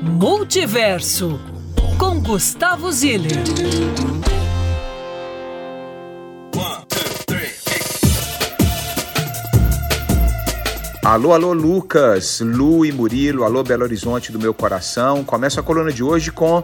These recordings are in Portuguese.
Multiverso com Gustavo Ziller. Alô, alô, Lucas, Lu e Murilo, alô, Belo Horizonte do meu coração. Começo a coluna de hoje com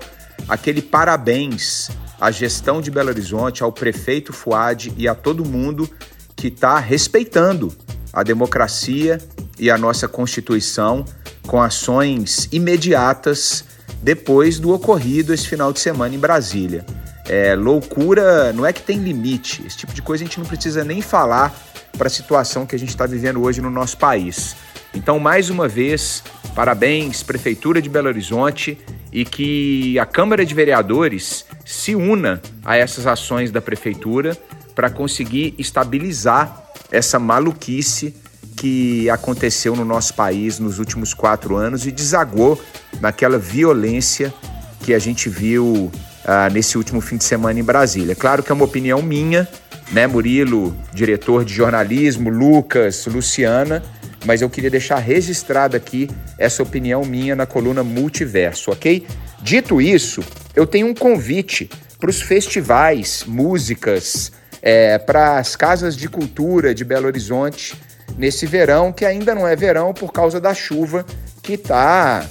aquele parabéns à gestão de Belo Horizonte, ao prefeito Fuad e a todo mundo que está respeitando a democracia e a nossa Constituição com ações imediatas depois do ocorrido esse final de semana em Brasília. É, loucura não é que tem limite, esse tipo de coisa a gente não precisa nem falar para a situação que a gente está vivendo hoje no nosso país. Então, mais uma vez, parabéns, Prefeitura de Belo Horizonte, e que a Câmara de Vereadores se una a essas ações da Prefeitura para conseguir estabilizar essa maluquice que aconteceu no nosso país nos últimos quatro anos e desagou naquela violência que a gente viu uh, nesse último fim de semana em Brasília. Claro que é uma opinião minha, né, Murilo, diretor de jornalismo, Lucas, Luciana, mas eu queria deixar registrada aqui essa opinião minha na coluna Multiverso, ok? Dito isso, eu tenho um convite para os festivais, músicas, é, para as casas de cultura de Belo Horizonte nesse verão, que ainda não é verão por causa da chuva que está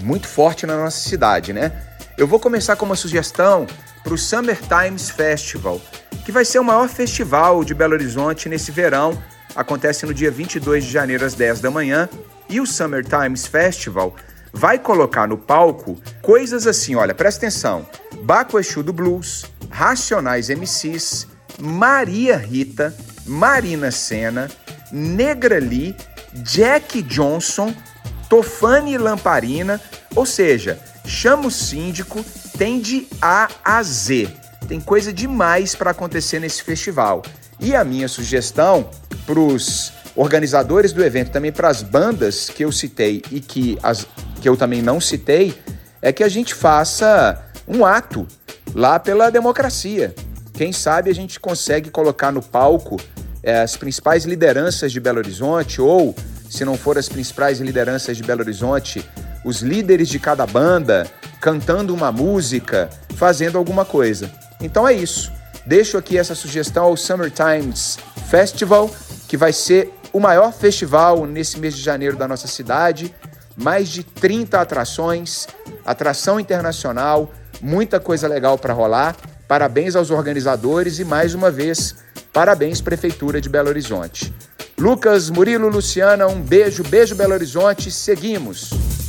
muito forte na nossa cidade, né? Eu vou começar com uma sugestão para o Summer Times Festival, que vai ser o maior festival de Belo Horizonte nesse verão. Acontece no dia 22 de janeiro às 10 da manhã. E o Summer Times Festival vai colocar no palco coisas assim, olha, presta atenção. Baco Exu do Blues, Racionais MCs, Maria Rita, Marina Senna, Negra Lee, Jack Johnson, Tofani Lamparina, ou seja, chama o síndico, tem de A a Z. Tem coisa demais para acontecer nesse festival. E a minha sugestão para os organizadores do evento, também para as bandas que eu citei e que, as, que eu também não citei, é que a gente faça um ato lá pela democracia. Quem sabe a gente consegue colocar no palco as principais lideranças de Belo Horizonte, ou, se não for as principais lideranças de Belo Horizonte, os líderes de cada banda cantando uma música, fazendo alguma coisa. Então é isso. Deixo aqui essa sugestão ao Summer Times Festival, que vai ser o maior festival nesse mês de janeiro da nossa cidade. Mais de 30 atrações, atração internacional, muita coisa legal para rolar. Parabéns aos organizadores e mais uma vez, parabéns Prefeitura de Belo Horizonte. Lucas, Murilo, Luciana, um beijo, beijo Belo Horizonte, seguimos.